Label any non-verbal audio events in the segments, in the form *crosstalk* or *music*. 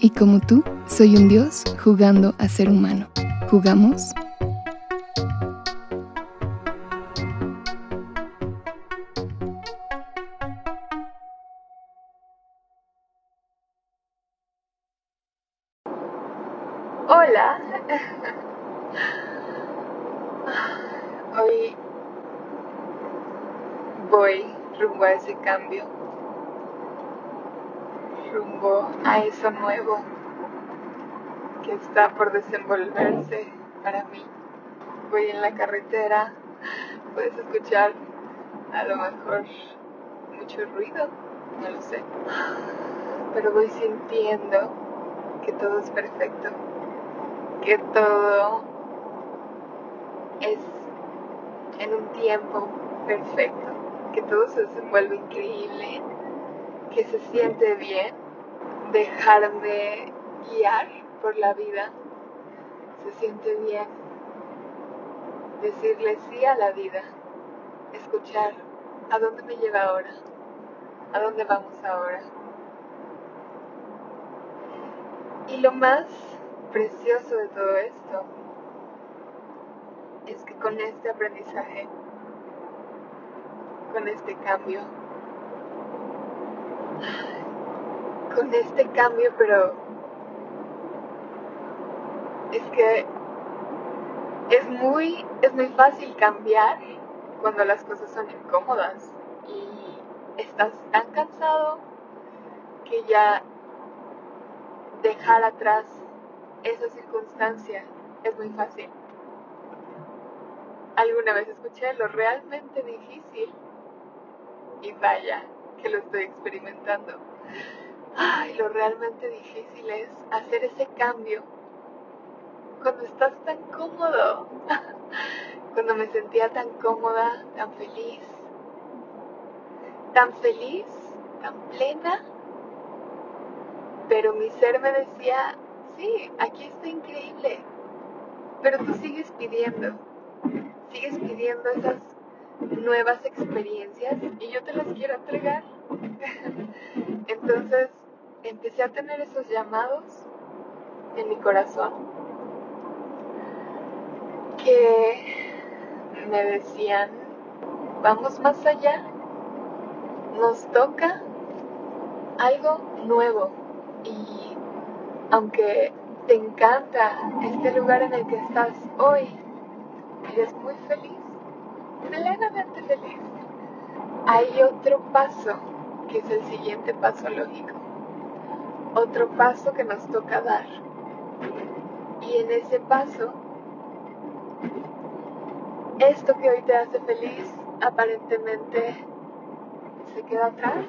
y como tú, soy un dios jugando a ser humano. ¿Jugamos? Hola. Hoy voy rumbo a ese cambio, rumbo a eso nuevo que está por desenvolverse para mí. Voy en la carretera, puedes escuchar a lo mejor mucho ruido, no lo sé, pero voy sintiendo que todo es perfecto, que todo es en un tiempo perfecto, que todo se desenvuelve increíble, que se siente bien dejarme guiar por la vida, se siente bien decirle sí a la vida, escuchar a dónde me lleva ahora, a dónde vamos ahora. Y lo más precioso de todo esto es que con este aprendizaje, con este cambio, con este cambio, pero es que es muy, es muy fácil cambiar cuando las cosas son incómodas y estás tan cansado que ya dejar atrás esa circunstancia es muy fácil. Alguna vez escuché lo realmente difícil y vaya que lo estoy experimentando. Ay, lo realmente difícil es hacer ese cambio cuando estás tan cómodo, *laughs* cuando me sentía tan cómoda, tan feliz, tan feliz, tan plena, pero mi ser me decía, sí, aquí está increíble, pero tú sigues pidiendo, sigues pidiendo esas nuevas experiencias y yo te las quiero entregar. *laughs* Entonces empecé a tener esos llamados en mi corazón que me decían, vamos más allá, nos toca algo nuevo y aunque te encanta este lugar en el que estás hoy, eres muy feliz, plenamente feliz, hay otro paso que es el siguiente paso lógico, otro paso que nos toca dar. Y en ese paso esto que hoy te hace feliz aparentemente se queda atrás.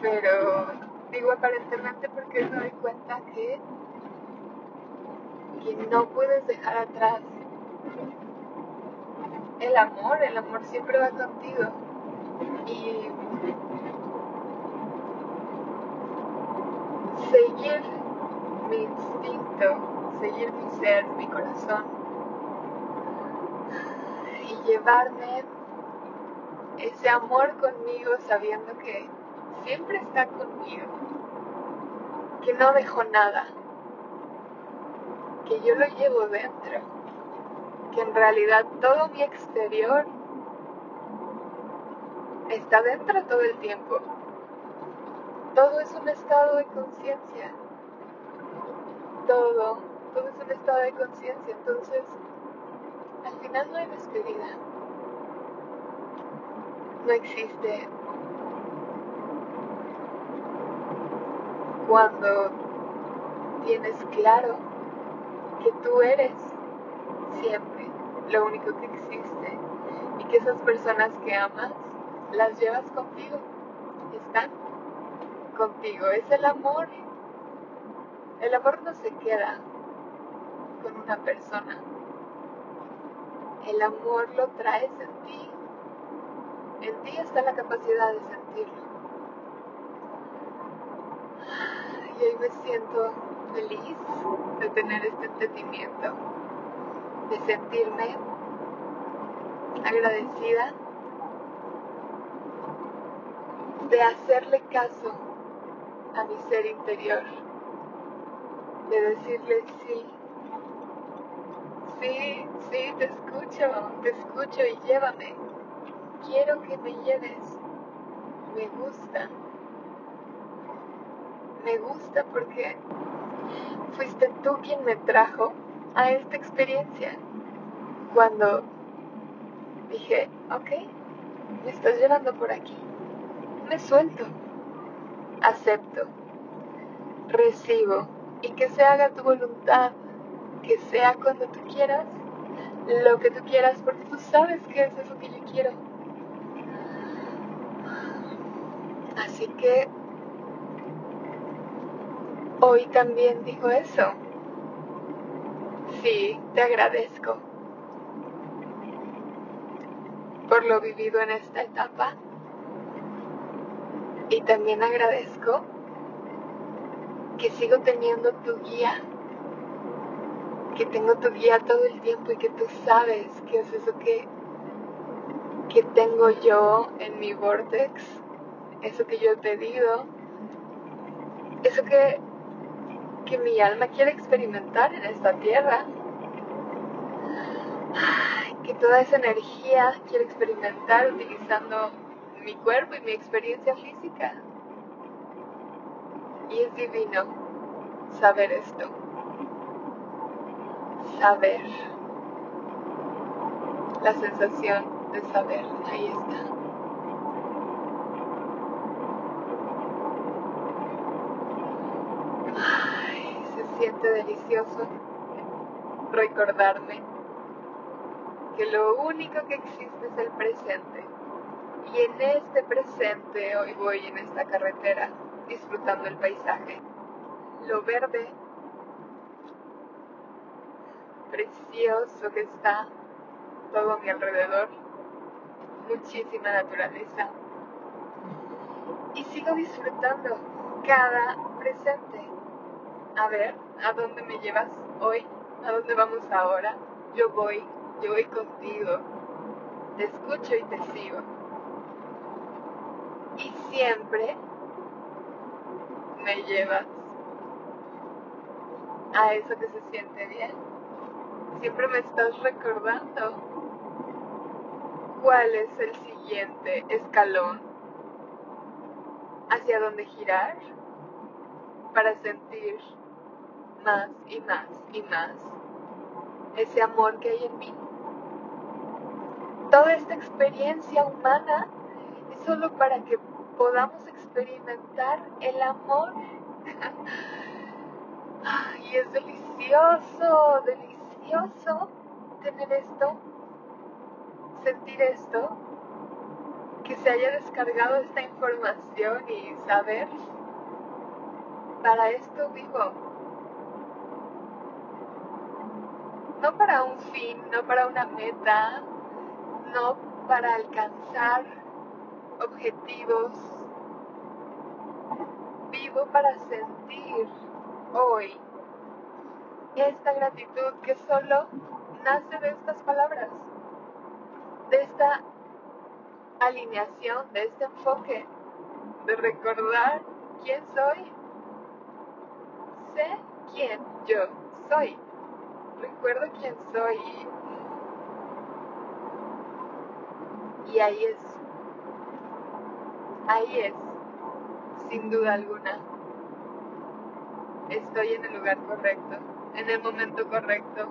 Pero digo aparentemente porque me doy cuenta que, que no puedes dejar atrás el amor, el amor siempre va contigo. Y seguir mi instinto, seguir mi ser, mi corazón, llevarme ese amor conmigo sabiendo que siempre está conmigo, que no dejo nada, que yo lo llevo dentro, que en realidad todo mi exterior está dentro todo el tiempo. Todo es un estado de conciencia. Todo, todo es un estado de conciencia. Entonces, al final no hay despedida. No existe. Cuando tienes claro que tú eres siempre lo único que existe y que esas personas que amas las llevas contigo, están contigo, es el amor El amor no se queda con una persona. El amor lo traes en ti. En ti está la capacidad de sentirlo. Y hoy me siento feliz de tener este entendimiento, de sentirme agradecida, de hacerle caso a mi ser interior, de decirle sí, sí, sí, te escucho, te escucho y llévame, quiero que me lleves, me gusta, me gusta porque fuiste tú quien me trajo a esta experiencia. Cuando dije, ok, me estás llevando por aquí, me suelto, acepto, recibo y que se haga tu voluntad, que sea cuando tú quieras, lo que tú quieras, porque tú sabes que es eso que yo quiero. Así que hoy también digo eso. Sí, te agradezco por lo vivido en esta etapa y también agradezco que sigo teniendo tu guía, que tengo tu guía todo el tiempo y que tú sabes qué es eso que, que tengo yo en mi vortex, eso que yo he pedido, eso que que mi alma quiere experimentar en esta tierra. que toda esa energía quiere experimentar utilizando mi cuerpo y mi experiencia física. Y es divino saber esto. Saber. La sensación de saber. Ahí está. siente delicioso recordarme que lo único que existe es el presente. Y en este presente hoy voy en esta carretera disfrutando el paisaje. Lo verde, precioso que está todo a mi alrededor. Muchísima naturaleza. Y sigo disfrutando cada presente. A ver, ¿a dónde me llevas hoy? ¿A dónde vamos ahora? Yo voy, yo voy contigo. Te escucho y te sigo. Y siempre me llevas a eso que se siente bien. Siempre me estás recordando cuál es el siguiente escalón, hacia dónde girar para sentir más y más y más ese amor que hay en mí. Toda esta experiencia humana es solo para que podamos experimentar el amor. *laughs* y es delicioso, delicioso tener esto, sentir esto, que se haya descargado esta información y saber, para esto vivo. no para un fin, no para una meta, no para alcanzar objetivos. Vivo para sentir hoy esta gratitud que solo nace de estas palabras, de esta alineación, de este enfoque, de recordar quién soy. Sé quién yo soy recuerdo quién soy y ahí es, ahí es, sin duda alguna. Estoy en el lugar correcto, en el momento correcto,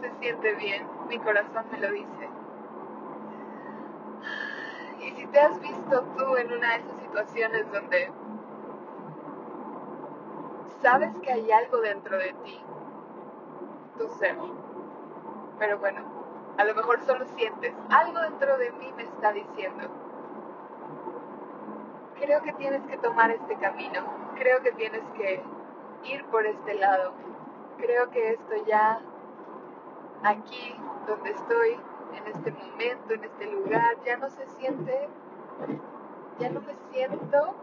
se siente bien, mi corazón me lo dice. Y si te has visto tú en una de esas situaciones donde sabes que hay algo dentro de ti tu ser. Pero bueno, a lo mejor solo sientes, algo dentro de mí me está diciendo. Creo que tienes que tomar este camino, creo que tienes que ir por este lado. Creo que esto ya aquí donde estoy, en este momento, en este lugar, ya no se siente, ya no me siento,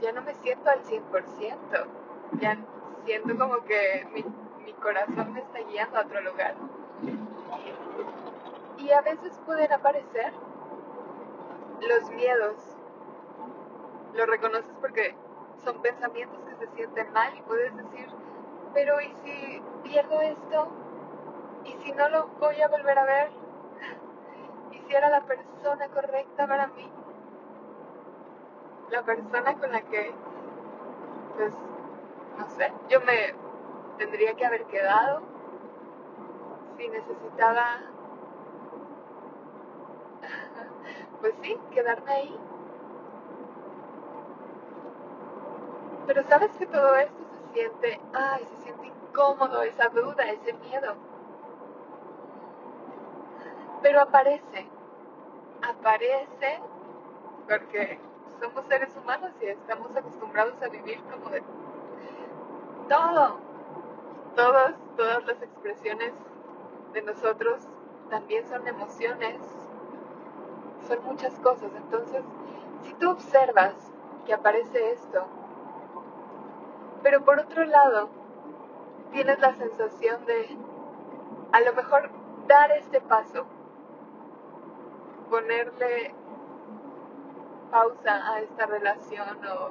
ya no me siento al 100%, ya siento como que mi, corazón me está guiando a otro lugar. Y a veces pueden aparecer los miedos. Lo reconoces porque son pensamientos que se sienten mal y puedes decir, pero ¿y si pierdo esto? ¿Y si no lo voy a volver a ver? *laughs* ¿Y si era la persona correcta para mí? La persona con la que, pues, no sé, yo me tendría que haber quedado si necesitaba, pues sí, quedarme ahí. Pero sabes que todo esto se siente, ay, se siente incómodo, esa duda, ese miedo. Pero aparece, aparece porque somos seres humanos y estamos acostumbrados a vivir como de todo. Todas, todas las expresiones de nosotros también son emociones, son muchas cosas. Entonces, si tú observas que aparece esto, pero por otro lado, tienes la sensación de a lo mejor dar este paso, ponerle pausa a esta relación o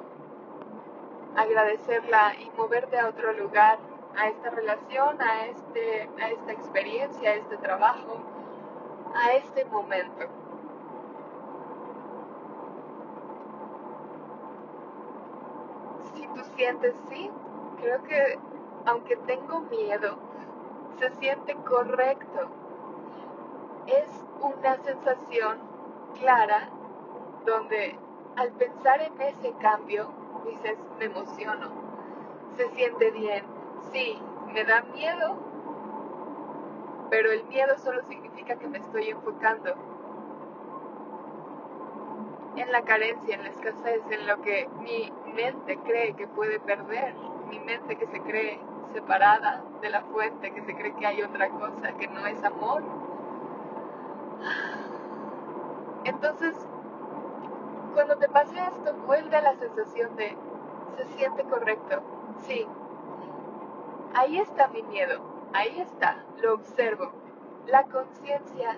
agradecerla y moverte a otro lugar, a esta relación, a, este, a esta experiencia, a este trabajo, a este momento. Si tú sientes sí, creo que aunque tengo miedo, se siente correcto. Es una sensación clara donde al pensar en ese cambio, dices, me emociono, se siente bien, sí, me da miedo, pero el miedo solo significa que me estoy enfocando en la carencia, en la escasez, en lo que mi mente cree que puede perder, mi mente que se cree separada de la fuente, que se cree que hay otra cosa, que no es amor. Entonces, cuando te pase esto, vuelve a la sensación de, se siente correcto, sí. Ahí está mi miedo, ahí está, lo observo. La conciencia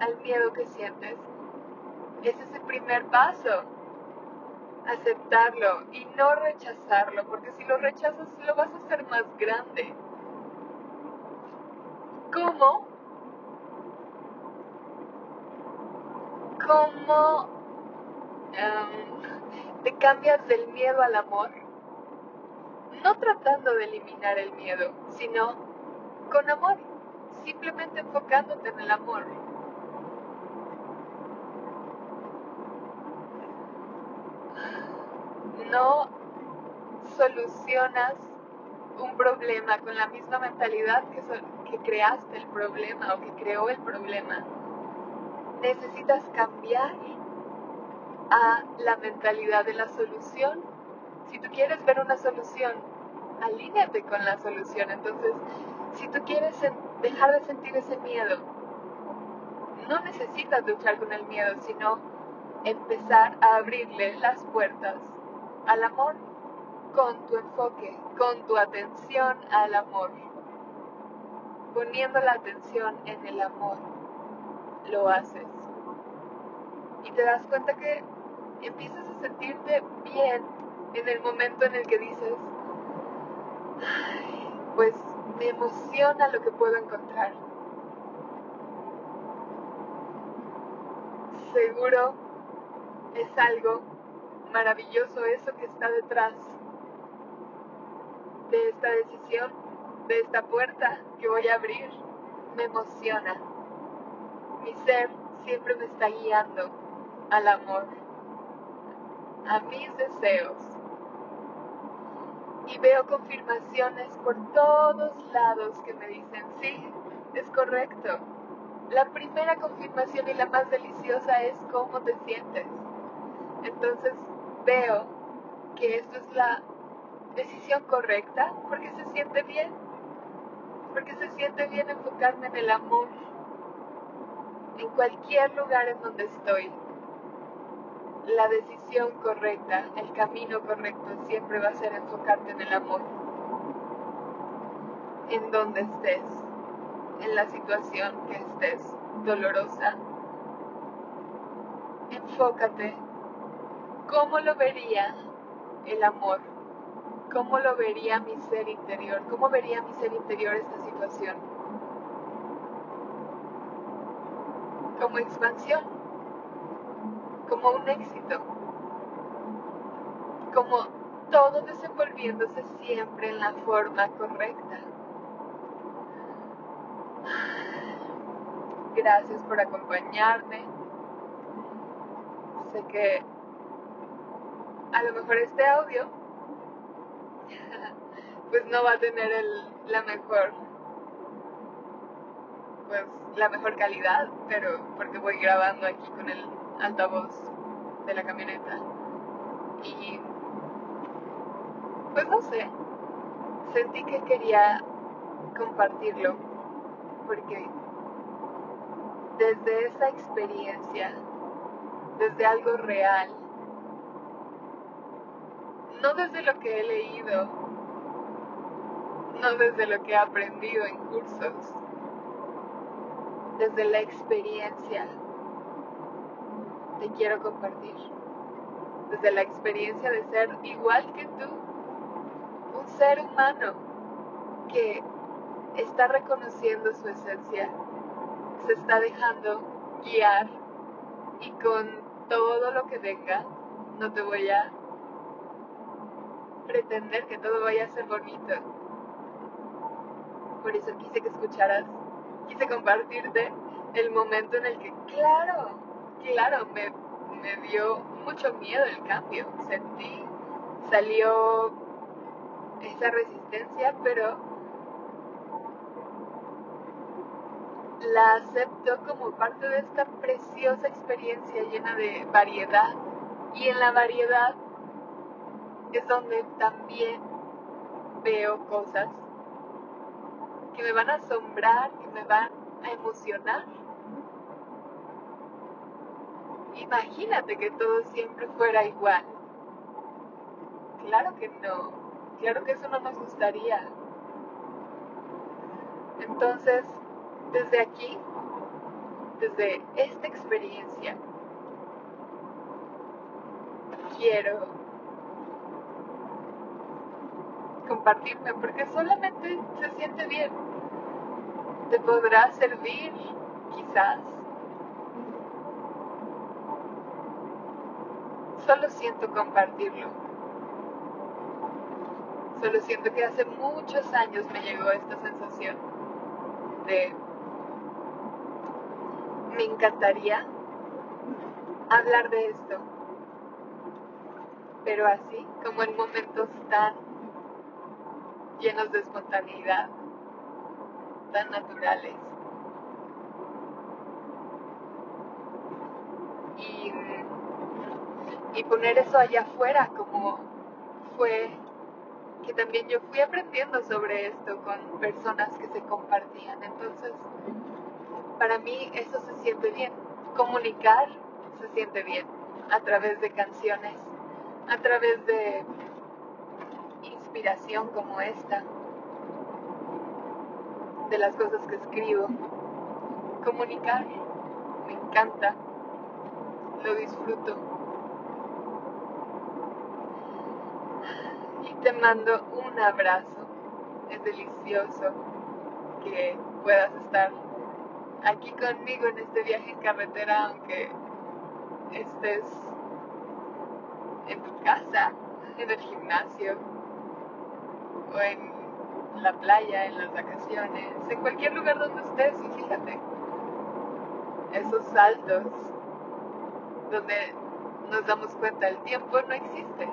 al miedo que sientes, ese es el primer paso aceptarlo y no rechazarlo, porque si lo rechazas lo vas a hacer más grande. ¿Cómo? ¿Cómo um, te cambias del miedo al amor? No tratando de eliminar el miedo, sino con amor, simplemente enfocándote en el amor. No solucionas un problema con la misma mentalidad que, que creaste el problema o que creó el problema. Necesitas cambiar a la mentalidad de la solución. Si tú quieres ver una solución, alíñate con la solución. Entonces, si tú quieres dejar de sentir ese miedo, no necesitas luchar con el miedo, sino empezar a abrirle las puertas al amor con tu enfoque, con tu atención al amor. Poniendo la atención en el amor, lo haces. Y te das cuenta que empiezas a sentirte bien en el momento en el que dices, pues me emociona lo que puedo encontrar. Seguro es algo maravilloso eso que está detrás de esta decisión, de esta puerta que voy a abrir. Me emociona. Mi ser siempre me está guiando al amor, a mis deseos. Y veo confirmaciones por todos lados que me dicen, sí, es correcto. La primera confirmación y la más deliciosa es cómo te sientes. Entonces, veo que esto es la decisión correcta porque se siente bien, porque se siente bien enfocarme en el amor en cualquier lugar en donde estoy. La decisión correcta, el camino correcto siempre va a ser enfocarte en el amor. En donde estés, en la situación que estés, dolorosa. Enfócate. ¿Cómo lo vería el amor? ¿Cómo lo vería mi ser interior? ¿Cómo vería mi ser interior esta situación? Como expansión, como un éxito, como todo desenvolviéndose siempre en la forma correcta. Gracias por acompañarme. Sé que a lo mejor este audio *laughs* pues no va a tener el, la mejor pues la mejor calidad, pero porque voy grabando aquí con el altavoz de la camioneta. Y pues no sé, sentí que quería compartirlo porque desde esa experiencia, desde algo real, no desde lo que he leído, no desde lo que he aprendido en cursos, desde la experiencia. Te quiero compartir, desde la experiencia de ser igual que tú, un ser humano que está reconociendo su esencia, se está dejando guiar y con todo lo que venga, no te voy a pretender que todo vaya a ser bonito. Por eso quise que escucharas, quise compartirte el momento en el que, claro, claro, me, me dio mucho miedo el cambio. Sentí, salió esa resistencia, pero la acepto como parte de esta preciosa experiencia llena de variedad. Y en la variedad es donde también veo cosas que me van a asombrar, que me van a emocionar. Imagínate que todo siempre fuera igual. Claro que no, claro que eso no nos gustaría. Entonces, desde aquí, desde esta experiencia, quiero compartirme, porque solamente se siente bien. Te podrá servir, quizás. Solo siento compartirlo. Solo siento que hace muchos años me llegó esta sensación de me encantaría hablar de esto, pero así como en momentos tan llenos de espontaneidad, tan naturales. Y, y poner eso allá afuera como fue que también yo fui aprendiendo sobre esto con personas que se compartían. Entonces, para mí eso se siente bien. Comunicar se siente bien a través de canciones, a través de inspiración como esta, de las cosas que escribo. Comunicar, me encanta, lo disfruto. Y te mando un abrazo. Es delicioso que puedas estar aquí conmigo en este viaje en carretera, aunque estés en tu casa, en el gimnasio, o en la playa, en las vacaciones, en cualquier lugar donde estés fíjate, esos saltos donde nos damos cuenta el tiempo no existe.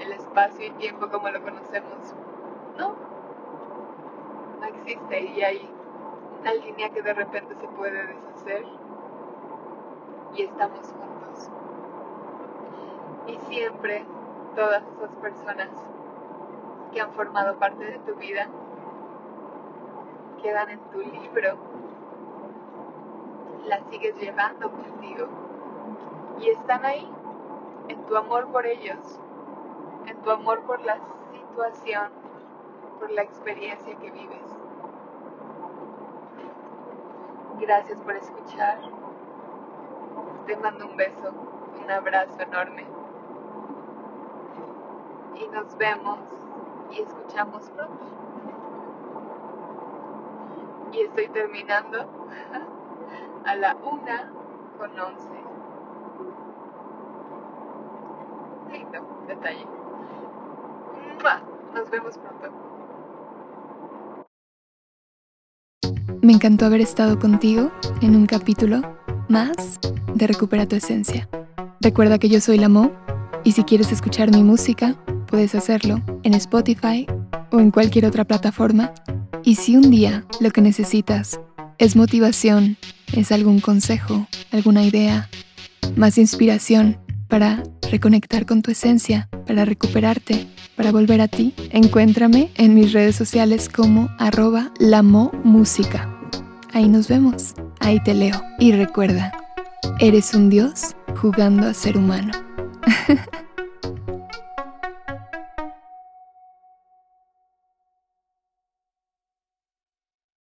El espacio y tiempo como lo conocemos, no, no existe y hay una línea que de repente se puede deshacer y estamos juntos. Y siempre todas esas personas que han formado parte de tu vida quedan en tu libro, las sigues llevando contigo y están ahí en tu amor por ellos, en tu amor por la situación, por la experiencia que vives. Gracias por escuchar. Te mando un beso, un abrazo enorme. Y nos vemos y escuchamos pronto. Y estoy terminando *laughs* a la una con once. Lindo detalle. Nos vemos pronto. Me encantó haber estado contigo en un capítulo más de Recupera tu Esencia. Recuerda que yo soy la Mo y si quieres escuchar mi música, puedes hacerlo en Spotify o en cualquier otra plataforma. Y si un día lo que necesitas es motivación, es algún consejo, alguna idea, más inspiración para reconectar con tu esencia, para recuperarte, para volver a ti, encuéntrame en mis redes sociales como arroba música. Ahí nos vemos, ahí te leo. Y recuerda, eres un dios jugando a ser humano.